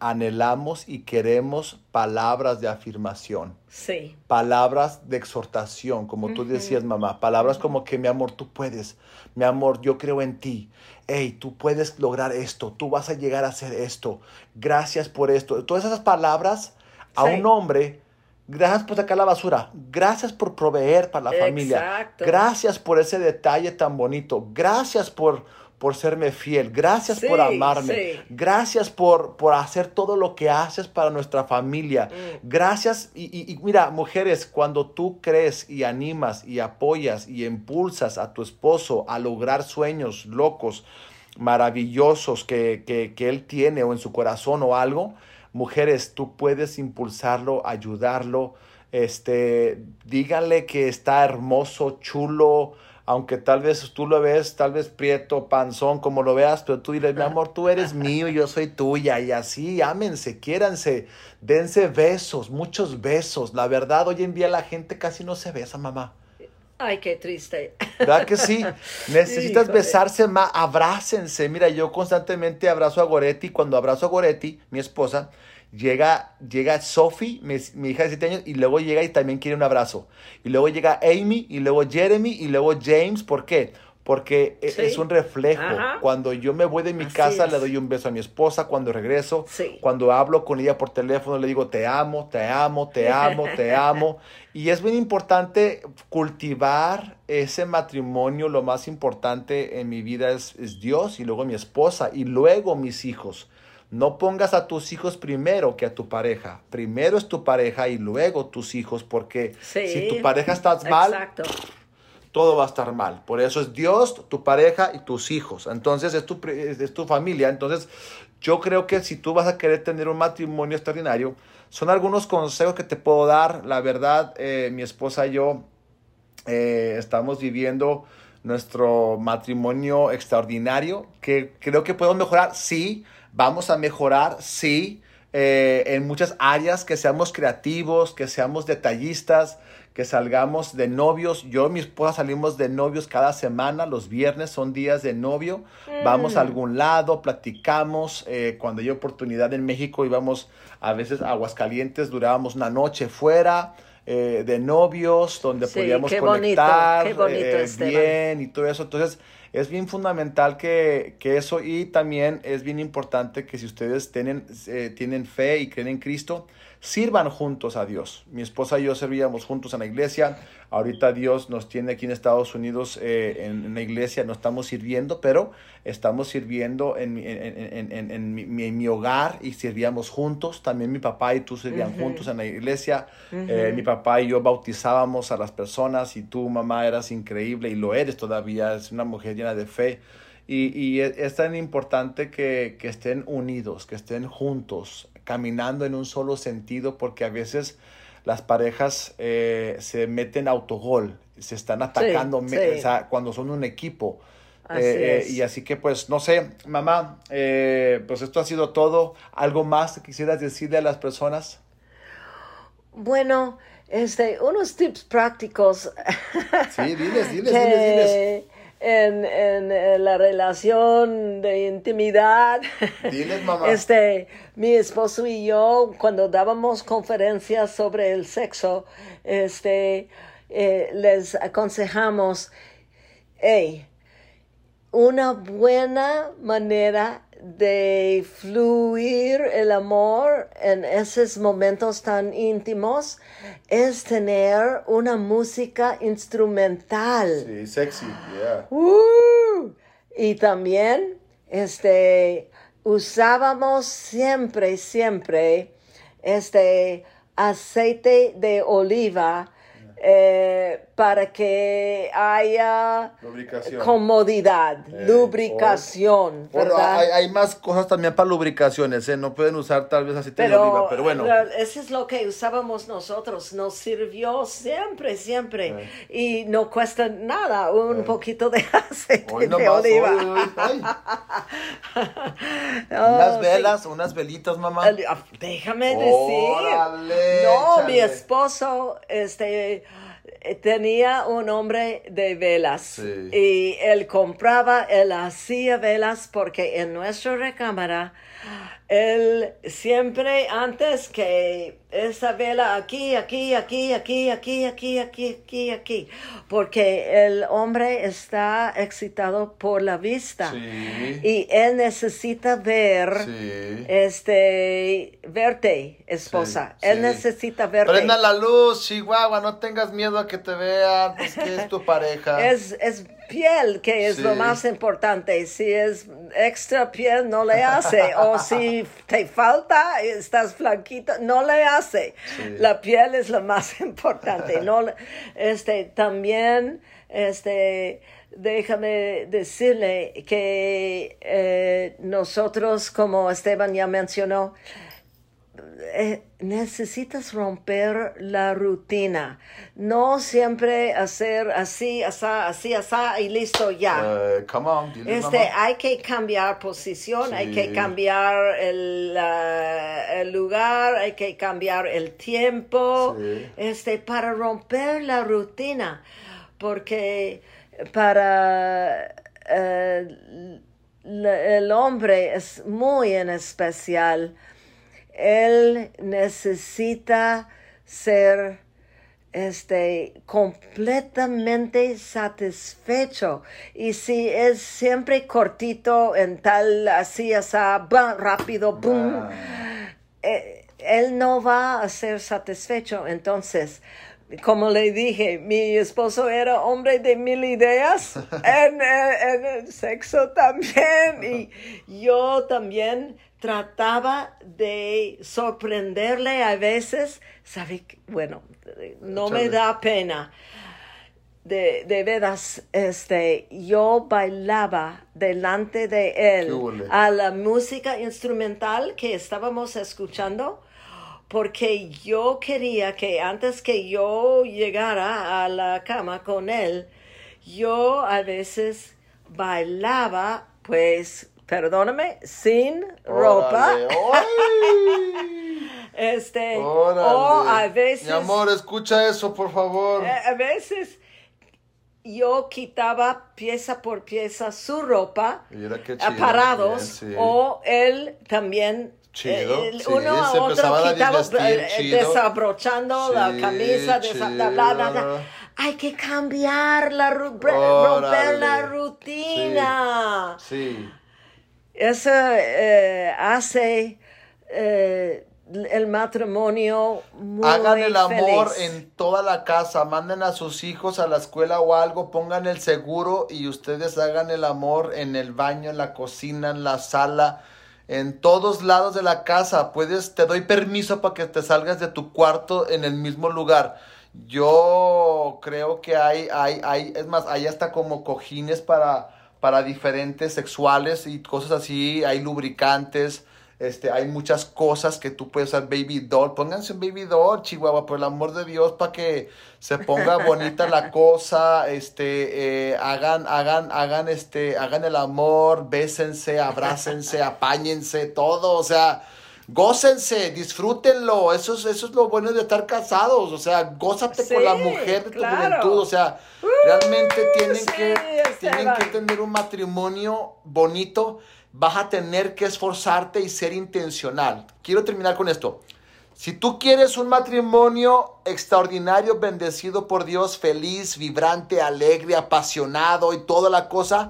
anhelamos y queremos palabras de afirmación. Sí. Palabras de exhortación, como tú decías, mamá. Palabras como que, mi amor, tú puedes. Mi amor, yo creo en ti. Hey, tú puedes lograr esto. Tú vas a llegar a hacer esto. Gracias por esto. Todas esas palabras a un hombre Gracias por sacar la basura. Gracias por proveer para la familia. Gracias por ese detalle tan bonito. Gracias por, por serme fiel. Gracias por amarme. Gracias por, por hacer todo lo que haces para nuestra familia. Mm. Gracias. Y, y, mira, mujeres, cuando tú crees y animas y apoyas y impulsas a tu esposo a lograr sueños locos, maravillosos que, que, que él tiene o en su corazón o algo, mujeres, tú puedes impulsarlo, ayudarlo. Este, díganle que está hermoso, chulo, aunque tal vez tú lo ves, tal vez prieto, panzón, como lo veas, pero tú diles, mi amor, tú eres mío, yo soy tuya, y así, ámense, quiéranse, dense besos, muchos besos. La verdad, hoy en día la gente casi no se besa, mamá. Ay, qué triste. ¿Verdad que sí? Necesitas besarse más, abrácense. Mira, yo constantemente abrazo a Goretti. Cuando abrazo a Goretti, mi esposa, llega, llega Sophie, mi, hija de 7 años, y luego llega y también quiere un abrazo. Y luego llega Amy, y luego Jeremy, y luego James. ¿Por qué? Porque e, es un reflejo. Cuando yo me voy de mi casa, le doy un beso a mi esposa. Cuando regreso, cuando hablo con ella por teléfono, le digo, te amo, te amo, te amo, te amo. Y es bien importante cultivar ese matrimonio. Lo más importante en mi vida es, es Dios y luego mi esposa y luego mis hijos. No pongas a tus hijos primero que a tu pareja. Primero es tu pareja y luego tus hijos, porque si tu pareja está mal, todo va a estar mal. Por eso es Dios, tu pareja y tus hijos. Entonces es tu, es tu familia. Entonces yo creo que si tú vas a querer tener un matrimonio extraordinario, son algunos consejos que te puedo dar. La verdad, eh, mi esposa y yo eh, estamos viviendo nuestro matrimonio extraordinario, que creo que podemos mejorar, sí, Vamos a mejorar, sí, eh, en muchas áreas, que seamos creativos, que seamos detallistas, que salgamos de novios. Yo y mi esposa salimos de novios cada semana, los viernes son días de novio. Vamos a mm. algún lado, platicamos. Eh, cuando hay oportunidad en México íbamos a veces a Aguascalientes, durábamos una noche fuera. Eh, de novios, donde podíamos conectar bien y todo eso. Entonces, es bien fundamental que, eso y también es bien importante que si ustedes tienen, eh, tienen fe y creen en Cristo, sirvan juntos a Dios. Mi esposa y yo servíamos juntos en la iglesia. Ahorita Dios nos tiene aquí en Estados Unidos eh, en, la iglesia, no estamos sirviendo, pero estamos sirviendo en, en, mi, hogar y servíamos juntos. También mi papá y tú servían juntos en la iglesia. Eh, mi papá y yo bautizábamos a las personas y tú, mamá, eras increíble y lo eres todavía. Es una mujer llena de fe. Y, es, tan importante que, que estén unidos, que estén juntos, caminando en un solo sentido, porque a veces las parejas eh, se meten autogol, se están atacando cuando son un equipo. Eh, eh, y así que pues no sé, mamá, pues esto ha sido todo. ¿Algo más que quisieras decirle a las personas? Bueno, este, unos tips prácticos. Sí, diles, diles, diles, diles en, en, la relación de intimidad. Diles, mamá. Este, mi esposo y yo, cuando dábamos conferencias sobre el sexo, este, eh, les aconsejamos, hey, una buena manera de fluir el amor en esos momentos tan íntimos es tener una música instrumental. Sí, sexy, yeah. Uh, y también este usábamos siempre siempre este aceite de oliva eh, para que haya comodidad, eh, lubricación. ¿verdad? hay, más cosas también para lubricaciones, ¿eh? no pueden usar tal vez aceite de oliva, pero bueno. Eso es lo que usábamos nosotros, nos sirvió siempre, siempre, y no cuesta nada un poquito de aceite de oliva. unas velas, unas velitas, mamá. Ah, déjame decir. no, mi esposo, este eh, tenía un hombre de velas y él compraba, él hacía velas porque en nuestra recámara él siempre antes que esa vela aquí, aquí, aquí, aquí, aquí, aquí, aquí, aquí, aquí, porque el hombre está excitado por la vista. Y él necesita ver, este, verte, esposa, él necesita verte. Prenda la luz, Chihuahua, no tengas miedo para que te vean, pues que es tu pareja. Es, es piel que es lo más importante. Si es extra piel, no le hace. o si te falta, estás flaquita, no le hace. La piel es lo más importante. no, este, también, este, déjame decirle que eh, nosotros, como Esteban ya mencionó, eh, necesitas romper la rutina. No siempre hacer así, así, así, así y listo ya. Eh, este, hay que cambiar posición, hay que cambiar el, el, lugar, hay que cambiar el tiempo, este, para romper la rutina. Porque para eh, el hombre es muy en especial él necesita ser este completamente satisfecho. Y si es siempre cortito en tal así así rápido boom eh, él no va a ser satisfecho. Entonces como le dije, mi esposo era hombre de mil ideas en, en, el sexo también. Y yo también trataba de sorprenderle a veces, sabe, bueno, no me da pena. De, de veras, este, yo bailaba delante de él a la música instrumental que estábamos escuchando, porque yo quería que antes que yo llegara a la cama con él, yo a veces bailaba pues perdóname, sin ropa. este, o a veces. Mi amor, escucha eso, por favor. Eh, a veces yo quitaba pieza por pieza su ropa parados o él también Chido. Eh, uno a otro quitaba eh, desabrochando la camisa, hay que cambiar la romper la rutina. sí. Eso eh, hace eh, el matrimonio muy Hagan el amor en toda la casa, manden a sus hijos a la escuela o algo, pongan el seguro y ustedes hagan el amor en el baño, en la cocina, en la sala, en todos lados de la casa. Puedes, te doy permiso para que te salgas de tu cuarto en el mismo lugar. Yo creo que hay, hay, hay, es más, hay hasta como cojines para para diferentes sexuales y cosas así, hay lubricantes, este, hay muchas cosas que tú puedes usar baby doll, pónganse un baby doll, Chihuahua, por el amor de Dios, para que se ponga bonita la cosa, este, eh, hagan, hagan, hagan, este, hagan el amor, bésense, abrácense, apáñense, todo, o sea, gócense, disfrútenlo, eso es, eso es lo bueno de estar casados, o sea, gózate con la mujer de tu juventud, o sea, realmente uh, tienen, que, tienen que tener un matrimonio bonito, vas a tener que esforzarte y ser intencional. Quiero terminar con esto. Si tú quieres un matrimonio extraordinario, bendecido por Dios, feliz, vibrante, alegre, apasionado y toda la cosa,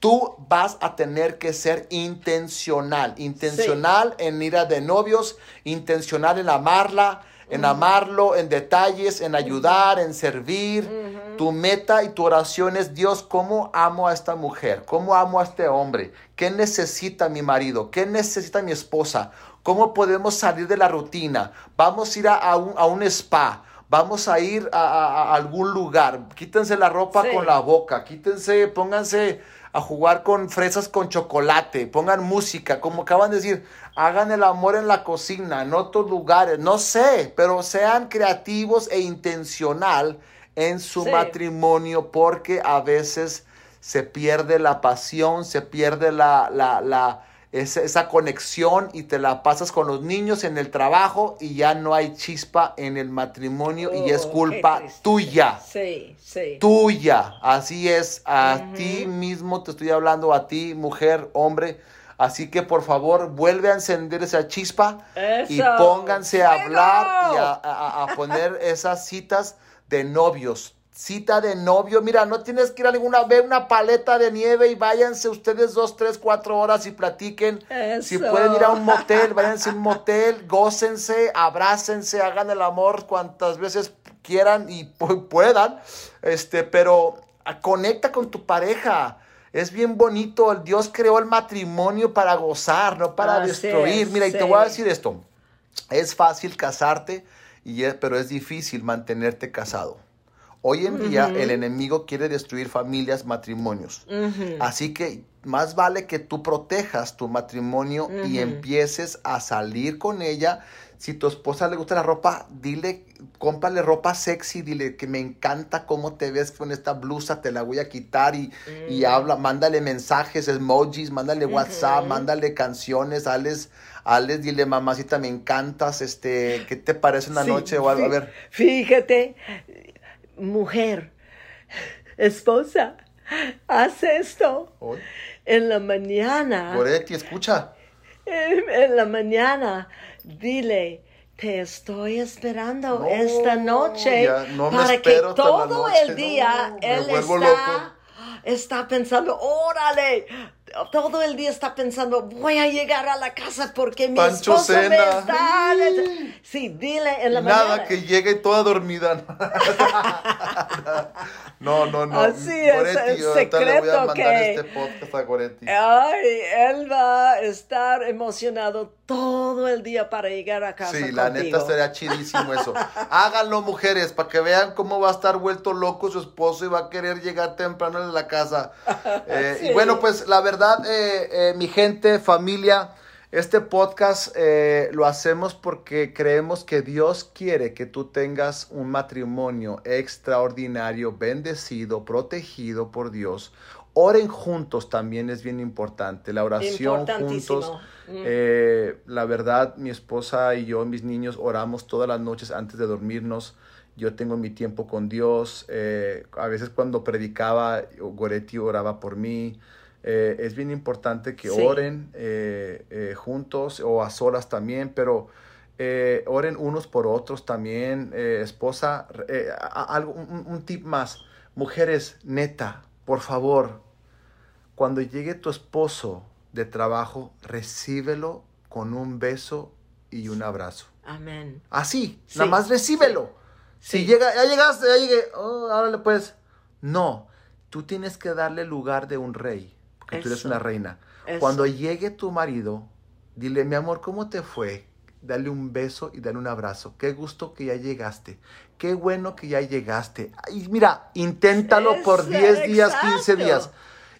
tú vas a tener que ser intencional, intencional en ir a de novios, intencional en amarla, en amarlo, en detalles, en ayudar, en servir. Tu meta y tu oración es, Dios, ¿cómo amo a esta mujer? ¿Cómo amo a este hombre? ¿Qué necesita mi marido? ¿Qué necesita mi esposa? ¿Cómo podemos salir de la rutina? Vamos a ir a, un, spa. Vamos a ir a, algún lugar. Quítense la ropa con la boca. Quítense, pónganse a jugar con fresas con chocolate, pongan música, como acaban de decir, hagan el amor en la cocina, en otros lugares, no sé, pero sean creativos e intencional en su matrimonio porque a veces se pierde la pasión, se pierde la, la, la esa, conexión y te la pasas con los niños en el trabajo y ya no hay chispa en el matrimonio y es oh, culpa tuya. Sí, sí. Tuya. Así es. A ti mismo te estoy hablando, a ti, mujer, hombre. Así que por favor, vuelve a encender esa chispa y pónganse a hablar y a, a poner esas citas de novios cita de novio. Mira, no tienes que ir a ninguna, ver una paleta de nieve y váyanse ustedes dos, tres, cuatro horas y platiquen. Si pueden ir a un motel, váyanse a un motel, gócense, abrácense, hagan el amor cuantas veces quieran y puedan, este, pero conecta con tu pareja. Es bien bonito, Dios creó el matrimonio para gozar, no para destruir. Mira, y te voy a decir esto, es fácil casarte, y pero es difícil mantenerte casado. Hoy en día el enemigo quiere destruir familias, matrimonios. Así que más vale que tú protejas tu matrimonio y empieces a salir con ella si tu esposa le gusta la ropa, dile, cómprale ropa sexy, dile que me encanta cómo te ves con esta blusa, te la voy a quitar y, y mm. habla, mándale mensajes, emojis, mándale WhatsApp, mándale canciones, Alex, Alex, dile mamacita, me encantas, este, ¿qué te parece una noche o algo? A ver. Fíjate, mujer, esposa, haz esto. En la mañana. Goretti, escucha. en la mañana dile, te estoy esperando esta noche para que todo el día él está, está pensando, órale, todo el día está pensando, voy a llegar a la casa porque mi esposo me está... Sí, dile en la Nada, mañana. que llegue toda dormida. no, no, no. Así es, el secreto que... este podcast a Goretti. Ay, él va a estar emocionado todo el día para llegar a casa Sí, la neta sería chidísimo eso. Háganlo, mujeres, para que vean cómo va a estar vuelto loco su esposo y va a querer llegar temprano a la casa. Eh, y bueno, pues la verdad verdad, eh, eh, mi gente, familia, este podcast eh, lo hacemos porque creemos que Dios quiere que tú tengas un matrimonio extraordinario, bendecido, protegido por Dios. Oren juntos también es bien importante. La oración juntos. Mm. la verdad, mi esposa y yo, mis niños, oramos todas las noches antes de dormirnos. Yo tengo mi tiempo con Dios. a veces cuando predicaba, Goretti oraba por mí. Eh, es bien importante que oren eh, eh, juntos o a solas también, pero oren unos por otros también. esposa, algo, un, un, tip más. Mujeres, neta, por favor, cuando llegue tu esposo de trabajo, recíbelo con un beso y un abrazo. Amén. Así, nada más recíbelo. Si llega, ya llegaste, ya llegué, oh, pues. No, tú tienes que darle lugar de un rey que tú eres una reina. Cuando llegue tu marido, dile, mi amor, ¿cómo te fue? Dale un beso y dale un abrazo. Qué gusto que ya llegaste. Qué bueno que ya llegaste. Y mira, inténtalo por 10 días, 15 días.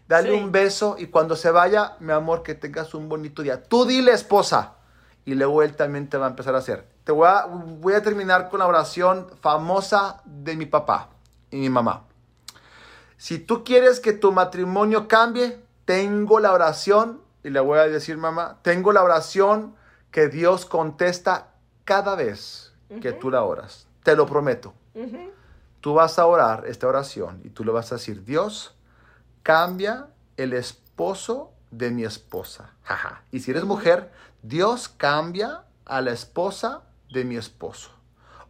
Dale un beso y cuando se vaya, mi amor, que tengas un bonito día. Tú dile, esposa. Y luego él también te va a empezar a hacer. Te voy a, voy a terminar con la oración famosa de mi papá y mi mamá. Si tú quieres que tu matrimonio cambie, tengo la oración, y le voy a decir mamá, tengo la oración que Dios contesta cada vez que tú la oras. Te lo prometo. Tú vas a orar esta oración y tú le vas a decir, Dios, cambia el esposo de mi esposa. Y si eres mujer, Dios cambia a la esposa de mi esposo.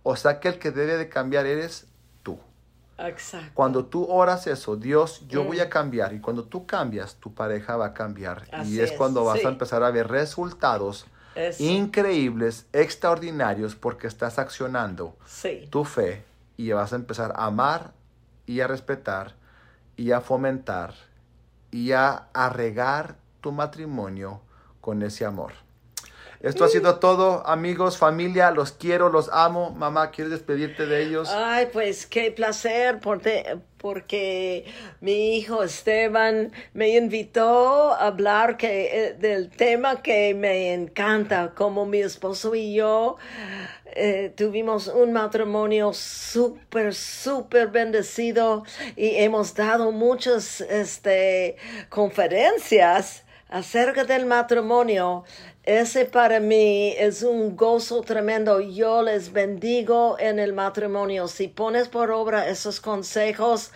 O sea que el que debe de cambiar eres Exacto. Cuando tú oras eso, Dios, yo voy a mm. cambiar. Y cuando tú cambias, tu pareja va a cambiar. y es, cuando vas a empezar a ver resultados increíbles, extraordinarios, porque estás accionando tu fe y vas a empezar a amar y a respetar y a fomentar y a, a regar tu matrimonio con ese amor. Esto ha sido todo, amigos, familia, los quiero, los amo. Mamá, ¿quieres despedirte de ellos? Ay, pues qué placer porque, porque mi hijo Esteban me invitó a hablar que, eh, del tema que me encanta, como mi esposo y yo eh, tuvimos un matrimonio súper, súper bendecido y hemos dado muchas este, conferencias acerca del matrimonio ese para mí es un gozo tremendo. Yo les bendigo en el matrimonio. Si pones por obra esos consejos,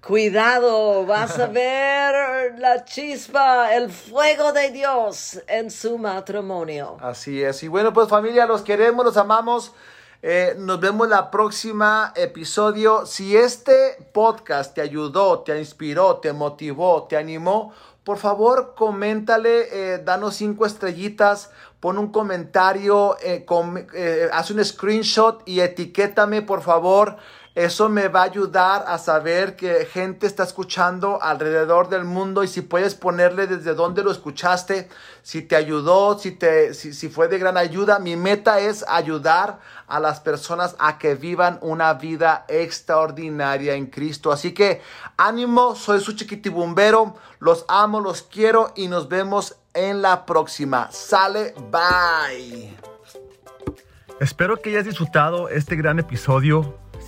cuidado, vas a ver la chispa, el fuego de Dios en su matrimonio. Así es. Y bueno, pues familia, los queremos, los amamos. Eh, nos vemos la próxima episodio. Si este podcast te ayudó, te inspiró, te motivó, te animó, por favor, coméntale, eh, danos cinco estrellitas, pon un comentario, eh, eh, haz un screenshot y etiquétame por favor. Eso me va a ayudar a saber que gente está escuchando alrededor del mundo y si puedes ponerle desde dónde lo escuchaste, si te ayudó, si, te, si, si fue de gran ayuda. Mi meta es ayudar a las personas a que vivan una vida extraordinaria en Cristo. Así que ánimo, soy su chiquitibumbero, los amo, los quiero y nos vemos en la próxima. Sale, bye. Espero que hayas disfrutado este gran episodio